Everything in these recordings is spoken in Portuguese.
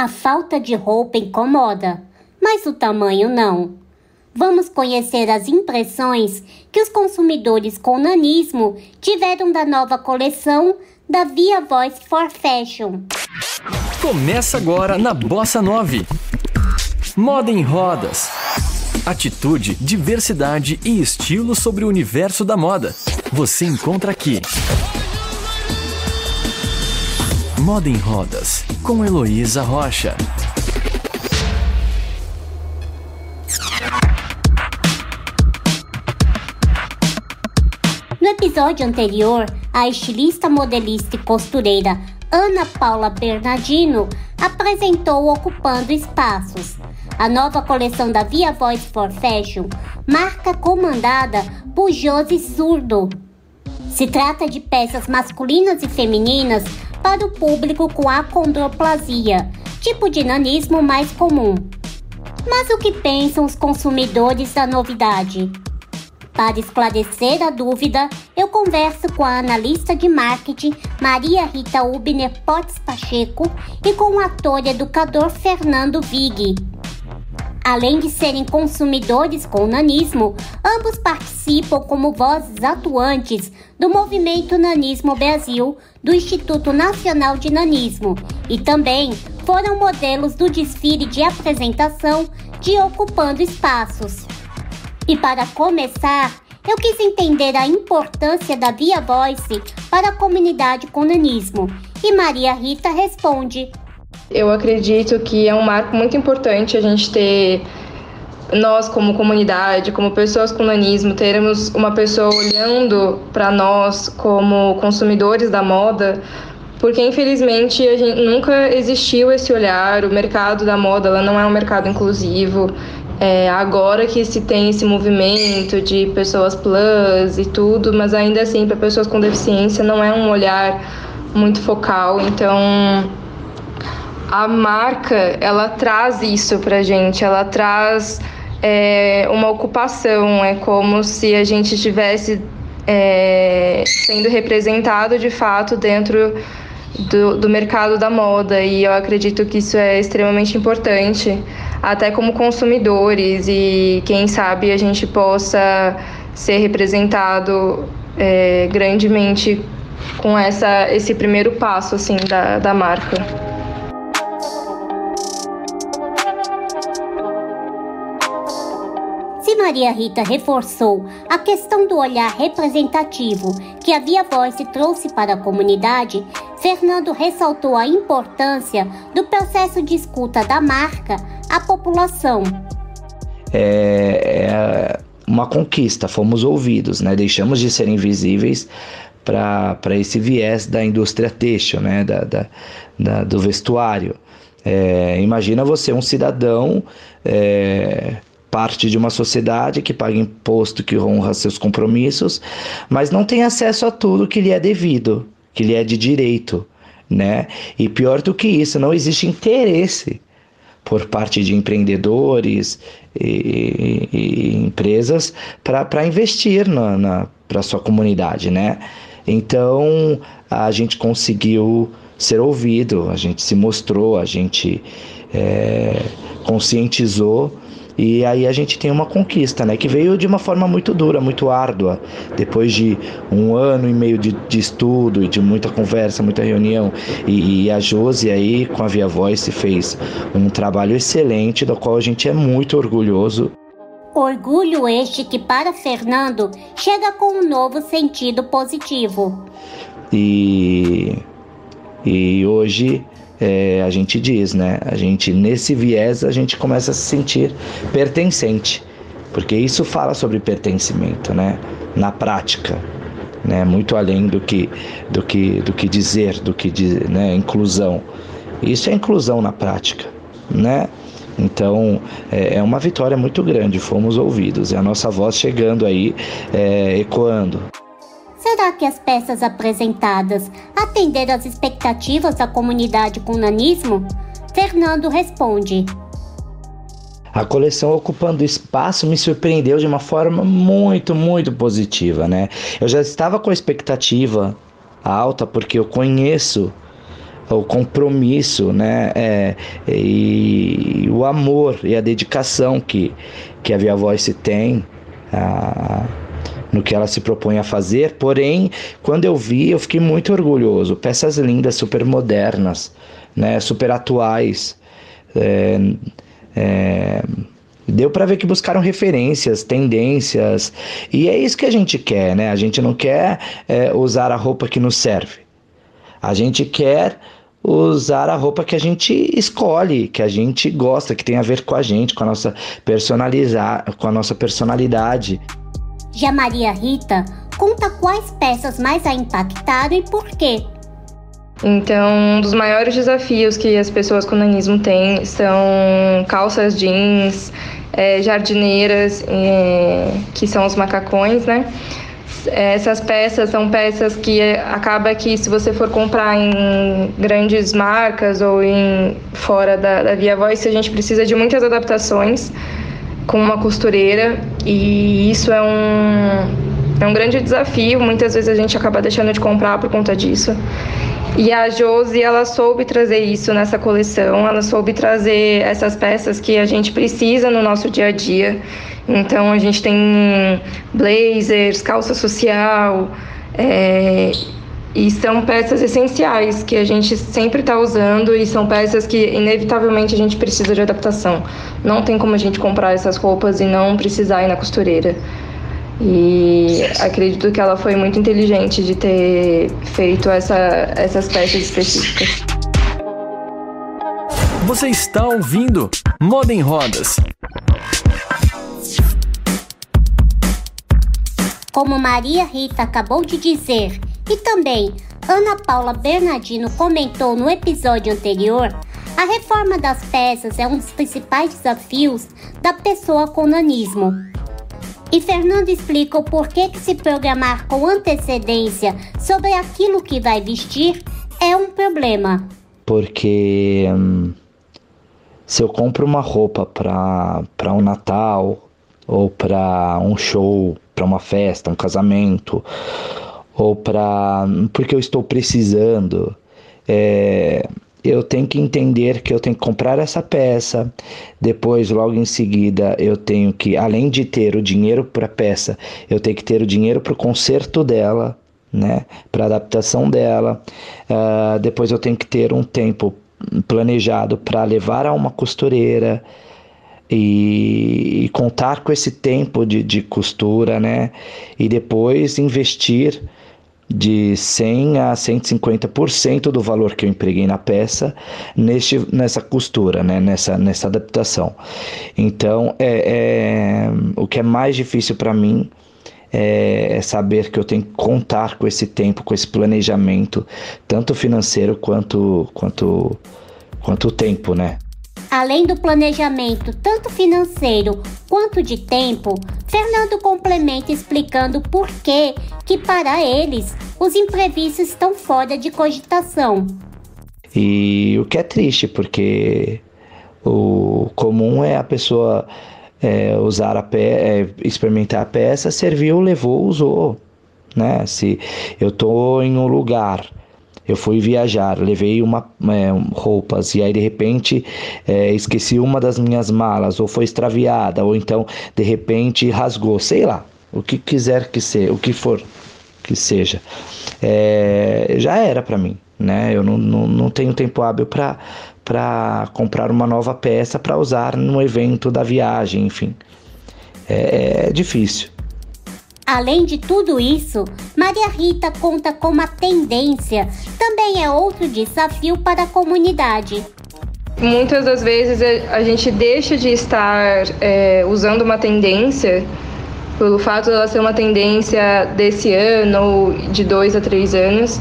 A falta de roupa incomoda, mas o tamanho não. Vamos conhecer as impressões que os consumidores com nanismo tiveram da nova coleção da Via Voice for Fashion. Começa agora na Bossa 9. Moda em rodas. Atitude, diversidade e estilo sobre o universo da moda. Você encontra aqui. Moda em Rodas, com Heloísa Rocha. No episódio anterior, a estilista, modelista e costureira Ana Paula Bernardino apresentou Ocupando Espaços, a nova coleção da Via Voice for Fashion, marca comandada por Josi Surdo. Se trata de peças masculinas e femininas para o público com acondroplasia, tipo de nanismo mais comum. Mas o que pensam os consumidores da novidade? Para esclarecer a dúvida, eu converso com a analista de marketing Maria Rita Ubner Potts Pacheco e com o ator e educador Fernando Vig. Além de serem consumidores com nanismo, ambos participam como vozes atuantes do movimento Nanismo Brasil do Instituto Nacional de Nanismo e também foram modelos do desfile de apresentação de Ocupando Espaços. E para começar, eu quis entender a importância da Via Voice para a comunidade com nanismo. E Maria Rita responde: eu acredito que é um marco muito importante a gente ter nós como comunidade, como pessoas com nanismo, termos uma pessoa olhando para nós como consumidores da moda, porque infelizmente a gente nunca existiu esse olhar. O mercado da moda ela não é um mercado inclusivo. É, agora que se tem esse movimento de pessoas plus e tudo, mas ainda assim para pessoas com deficiência não é um olhar muito focal. Então a marca ela traz isso pra gente, ela traz é, uma ocupação, é como se a gente estivesse é, sendo representado de fato dentro do, do mercado da moda e eu acredito que isso é extremamente importante, até como consumidores e quem sabe a gente possa ser representado é, grandemente com essa, esse primeiro passo assim da, da marca. Maria Rita reforçou a questão do olhar representativo que a Via Voice trouxe para a comunidade, Fernando ressaltou a importância do processo de escuta da marca à população. É, é uma conquista, fomos ouvidos, né? deixamos de ser invisíveis para esse viés da indústria têxtil, né? da, da, da do vestuário. É, imagina você, um cidadão é, parte de uma sociedade que paga imposto, que honra seus compromissos, mas não tem acesso a tudo que lhe é devido, que lhe é de direito, né? E pior do que isso, não existe interesse por parte de empreendedores e, e, e empresas para investir na, na para sua comunidade, né? Então a gente conseguiu ser ouvido, a gente se mostrou, a gente é, conscientizou e aí a gente tem uma conquista, né? Que veio de uma forma muito dura, muito árdua. Depois de um ano e meio de, de estudo e de muita conversa, muita reunião. E, e a Josi aí, com a Via Voice, fez um trabalho excelente, do qual a gente é muito orgulhoso. Orgulho este que para Fernando chega com um novo sentido positivo. E, e hoje é, a gente diz, né? A gente, nesse viés, a gente começa a se sentir pertencente, porque isso fala sobre pertencimento, né? Na prática, né? Muito além do que, do que, do que dizer, do que né? inclusão. Isso é inclusão na prática, né? Então é, é uma vitória muito grande, fomos ouvidos, é a nossa voz chegando aí, é, ecoando. Será que as peças apresentadas atenderam às expectativas da comunidade com nanismo? Fernando responde. A coleção ocupando espaço me surpreendeu de uma forma muito, muito positiva, né? Eu já estava com a expectativa alta porque eu conheço o compromisso, né? É, e, o amor e a dedicação que, que a Via Voice tem a, no que ela se propõe a fazer. Porém, quando eu vi, eu fiquei muito orgulhoso. Peças lindas, super modernas, né? Super atuais. É, é, deu para ver que buscaram referências, tendências, e é isso que a gente quer, né? A gente não quer é, usar a roupa que nos serve. A gente quer usar a roupa que a gente escolhe, que a gente gosta, que tem a ver com a gente, com a nossa personalizar, com a nossa personalidade. Já Maria Rita conta quais peças mais a impactaram e por quê. Então, um dos maiores desafios que as pessoas com nanismo têm são calças jeans, é, jardineiras, é, que são os macacões, né? Essas peças são peças que acaba que se você for comprar em grandes marcas ou em fora da, da Via Voice, a gente precisa de muitas adaptações com uma costureira e isso é um, é um grande desafio. Muitas vezes a gente acaba deixando de comprar por conta disso. E a Josi, ela soube trazer isso nessa coleção, ela soube trazer essas peças que a gente precisa no nosso dia a dia. Então a gente tem blazers, calça social, é, e são peças essenciais que a gente sempre está usando e são peças que inevitavelmente a gente precisa de adaptação. Não tem como a gente comprar essas roupas e não precisar ir na costureira. E acredito que ela foi muito inteligente de ter feito essa, essas peças específicas. Você está ouvindo Moda em Rodas. Como Maria Rita acabou de dizer, e também Ana Paula Bernardino comentou no episódio anterior, a reforma das peças é um dos principais desafios da pessoa com nanismo. E Fernando explica o porquê que se programar com antecedência sobre aquilo que vai vestir é um problema. Porque hum, se eu compro uma roupa para um Natal ou para um show, para uma festa, um casamento, ou para porque eu estou precisando, é, eu tenho que entender que eu tenho que comprar essa peça. Depois, logo em seguida, eu tenho que, além de ter o dinheiro para a peça, eu tenho que ter o dinheiro para o conserto dela, né? Para adaptação dela. Uh, depois, eu tenho que ter um tempo planejado para levar a uma costureira. E, e, contar com esse tempo de, de costura, né? E depois investir de 100 a 150% do valor que eu empreguei na peça neste, nessa costura, né? nessa, nessa adaptação. Então, é, é o que é mais difícil para mim é, é, saber que eu tenho que contar com esse tempo, com esse planejamento, tanto financeiro quanto quanto quanto tempo, né? Além do planejamento tanto financeiro quanto de tempo, Fernando complementa explicando por que que para eles os imprevistos estão fora de cogitação. E o que é triste, porque o comum é a pessoa é, usar a pe é, experimentar a peça, serviu, levou, usou. Né? Se eu estou em um lugar eu fui viajar, levei uma é, roupas e aí de repente é, esqueci uma das minhas malas ou foi extraviada ou então de repente rasgou, sei lá, o que quiser que seja, o que for que seja, é, já era para mim, né? Eu não, não, não tenho tempo hábil para para comprar uma nova peça para usar no evento da viagem, enfim, é, é difícil. Além de tudo isso, Maria Rita conta como a tendência também é outro desafio para a comunidade. Muitas das vezes a gente deixa de estar é, usando uma tendência pelo fato dela ser uma tendência desse ano ou de dois a três anos,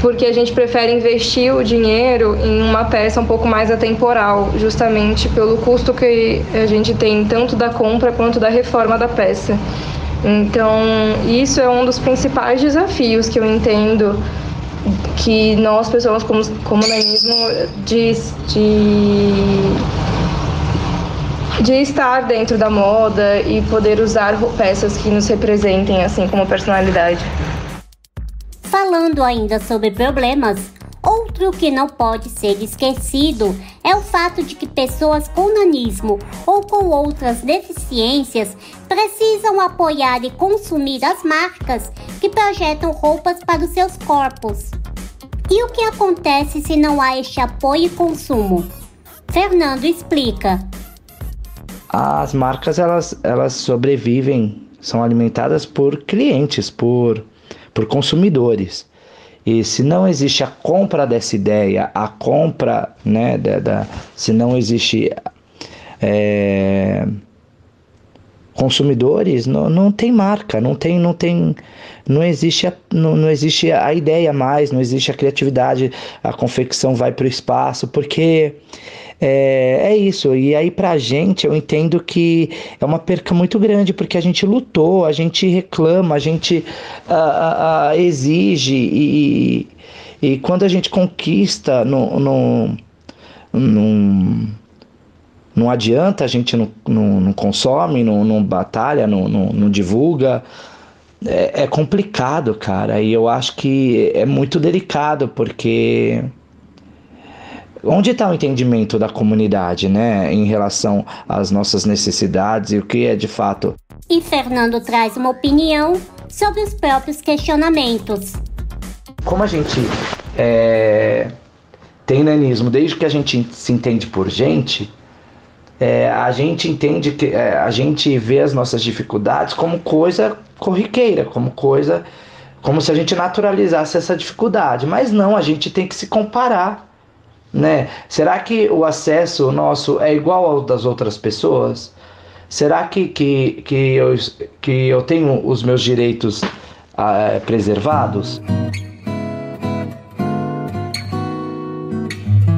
porque a gente prefere investir o dinheiro em uma peça um pouco mais atemporal, justamente pelo custo que a gente tem tanto da compra quanto da reforma da peça. Então, isso é um dos principais desafios que eu entendo que nós, pessoas como, nanismo, de, de, de estar dentro da moda e poder usar peças que nos representem, assim como personalidade. Falando ainda sobre problemas, outro que não pode ser esquecido é o fato de que pessoas com nanismo ou com outras deficiências precisam apoiar e consumir as marcas que projetam roupas para os seus corpos. E o que acontece se não há este apoio e consumo? Fernando explica. As marcas elas, elas sobrevivem, são alimentadas por clientes, por, por consumidores. E se não existe a compra dessa ideia, a compra, né, da, da se não existe é, consumidores, não, não tem marca, não tem, não tem, não existe, a, não, não existe a ideia mais, não existe a criatividade, a confecção vai para o espaço, porque é, é isso. E aí, pra gente, eu entendo que é uma perca muito grande, porque a gente lutou, a gente reclama, a gente a, a, exige, e, e quando a gente conquista, não, não, não, não adianta, a gente não, não, não consome, não, não batalha, não, não, não divulga. É, é complicado, cara, e eu acho que é muito delicado, porque Onde está o entendimento da comunidade, né, em relação às nossas necessidades e o que é de fato? E Fernando traz uma opinião sobre os próprios questionamentos. Como a gente é, tem nanismo desde que a gente se entende por gente, é, a gente entende que é, a gente vê as nossas dificuldades como coisa corriqueira, como coisa como se a gente naturalizasse essa dificuldade, mas não, a gente tem que se comparar né? Será que o acesso nosso é igual ao das outras pessoas? Será que, que, que, eu, que eu tenho os meus direitos ah, preservados?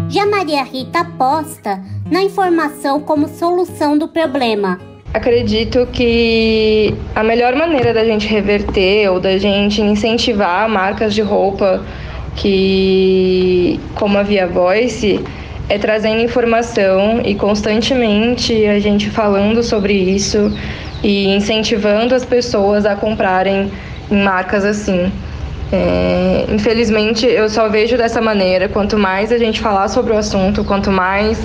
Já Maria Rita aposta na informação como solução do problema. Acredito que a melhor maneira da gente reverter ou da gente incentivar marcas de roupa que, como a Via Voice, é trazendo informação e constantemente a gente falando sobre isso e incentivando as pessoas a comprarem em marcas assim. É, infelizmente, eu só vejo dessa maneira. Quanto mais a gente falar sobre o assunto, quanto mais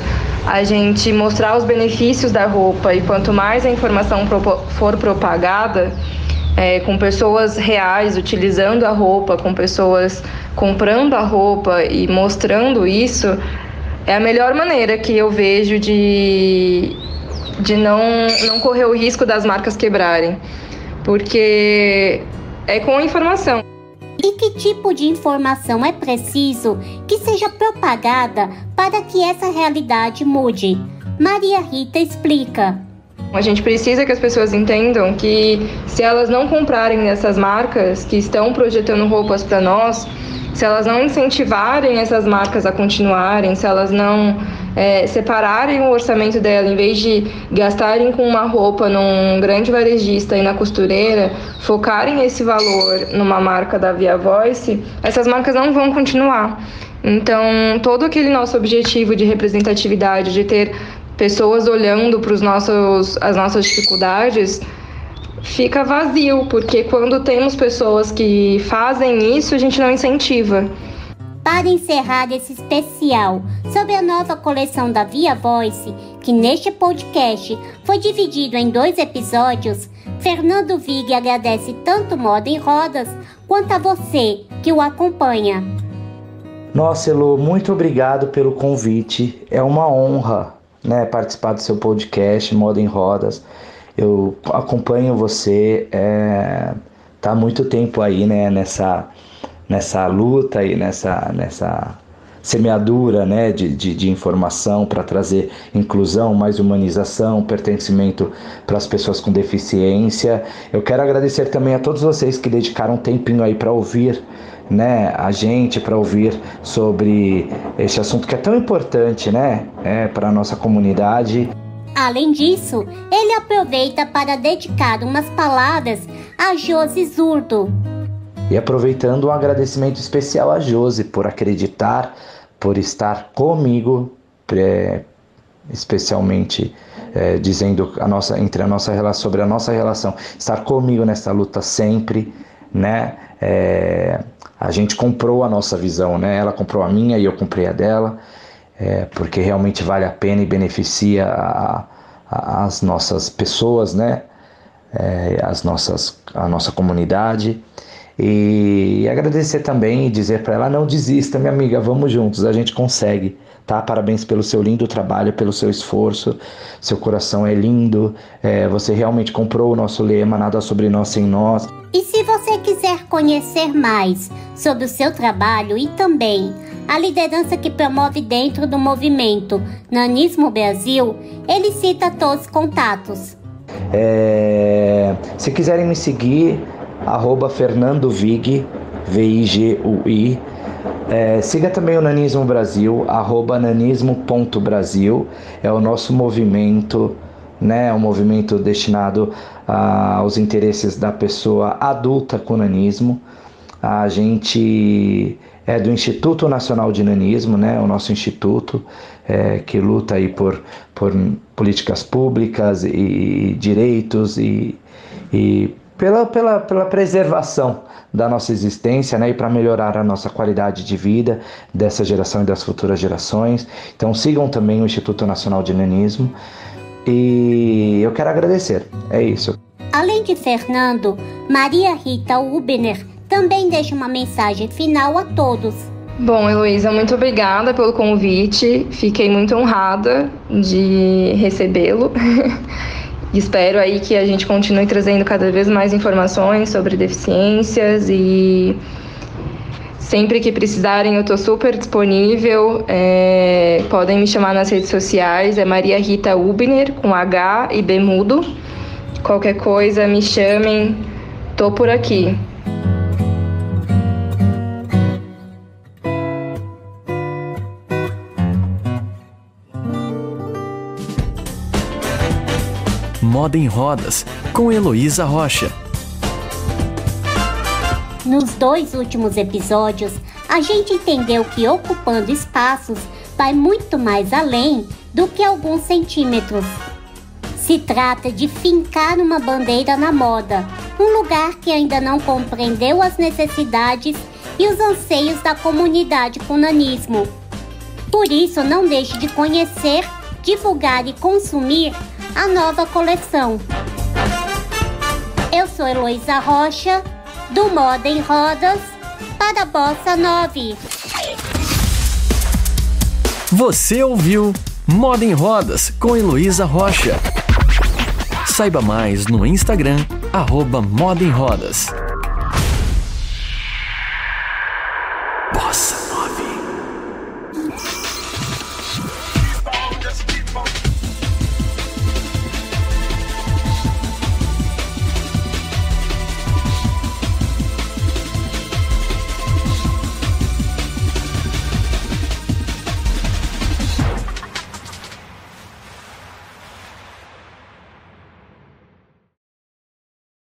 a gente mostrar os benefícios da roupa e quanto mais a informação for propagada, é, com pessoas reais utilizando a roupa, com pessoas comprando a roupa e mostrando isso, é a melhor maneira que eu vejo de, de não, não correr o risco das marcas quebrarem. Porque é com informação. E que tipo de informação é preciso que seja propagada para que essa realidade mude? Maria Rita explica. A gente precisa que as pessoas entendam que se elas não comprarem nessas marcas que estão projetando roupas para nós, se elas não incentivarem essas marcas a continuarem, se elas não é, separarem o orçamento dela, em vez de gastarem com uma roupa num grande varejista e na costureira, focarem esse valor numa marca da Via Voice, essas marcas não vão continuar. Então, todo aquele nosso objetivo de representatividade, de ter pessoas olhando para os nossos as nossas dificuldades fica vazio, porque quando temos pessoas que fazem isso, a gente não incentiva. Para encerrar esse especial sobre a nova coleção da Via Voice, que neste podcast foi dividido em dois episódios, Fernando Vig agradece tanto Moda em Rodas quanto a você que o acompanha. Nossa, Elo, muito obrigado pelo convite. É uma honra né, participar do seu podcast Moda em Rodas. Eu acompanho você, é, tá há muito tempo aí, né, nessa, nessa luta e nessa, nessa semeadura, né, de, de, de informação para trazer inclusão, mais humanização, pertencimento para as pessoas com deficiência. Eu quero agradecer também a todos vocês que dedicaram um tempinho aí para ouvir né, a gente para ouvir sobre esse assunto que é tão importante, né, é, para a nossa comunidade. Além disso, ele aproveita para dedicar umas palavras a Josi Zurdo. E aproveitando um agradecimento especial a Josi por acreditar, por estar comigo, é, especialmente é, dizendo a nossa, entre a nossa relação sobre a nossa relação, estar comigo nessa luta sempre, né? É, a gente comprou a nossa visão, né? Ela comprou a minha e eu comprei a dela, é, porque realmente vale a pena e beneficia a, a, as nossas pessoas, né? É, as nossas, a nossa comunidade. E agradecer também e dizer para ela: não desista, minha amiga, vamos juntos, a gente consegue. Tá? Parabéns pelo seu lindo trabalho, pelo seu esforço. Seu coração é lindo. É, você realmente comprou o nosso lema, nada sobre nós sem nós. E se você quiser conhecer mais sobre o seu trabalho e também a liderança que promove dentro do movimento Nanismo Brasil, ele cita todos os contatos. É, se quiserem me seguir, arroba Fernando Vig, V-I-G-U-I, é, siga também o Nanismo Brasil, arroba nanismo.brasil, é o nosso movimento, né, é um movimento destinado aos interesses da pessoa adulta com nanismo. A gente é do Instituto Nacional de Nanismo, né, o nosso instituto é, que luta aí por, por políticas públicas e direitos e, e pela, pela, pela preservação da nossa existência né, e para melhorar a nossa qualidade de vida dessa geração e das futuras gerações. Então sigam também o Instituto Nacional de Nanismo e eu quero agradecer. É isso. Além de Fernando, Maria Rita Ubener também deixa uma mensagem final a todos. Bom, Heloísa, muito obrigada pelo convite. Fiquei muito honrada de recebê-lo. Espero aí que a gente continue trazendo cada vez mais informações sobre deficiências e sempre que precisarem eu estou super disponível. É, podem me chamar nas redes sociais, é Maria Rita Ubner, com H e B mudo. Qualquer coisa, me chamem, tô por aqui. Moda em Rodas, com Heloísa Rocha. Nos dois últimos episódios, a gente entendeu que ocupando espaços vai muito mais além do que alguns centímetros. Se trata de fincar uma bandeira na moda, um lugar que ainda não compreendeu as necessidades e os anseios da comunidade com nanismo. Por isso, não deixe de conhecer, divulgar e consumir a nova coleção. Eu sou Heloísa Rocha, do Moda em Rodas, para Bossa 9. Você ouviu Moda em Rodas com Heloísa Rocha. Saiba mais no Instagram, arroba Moda em Rodas.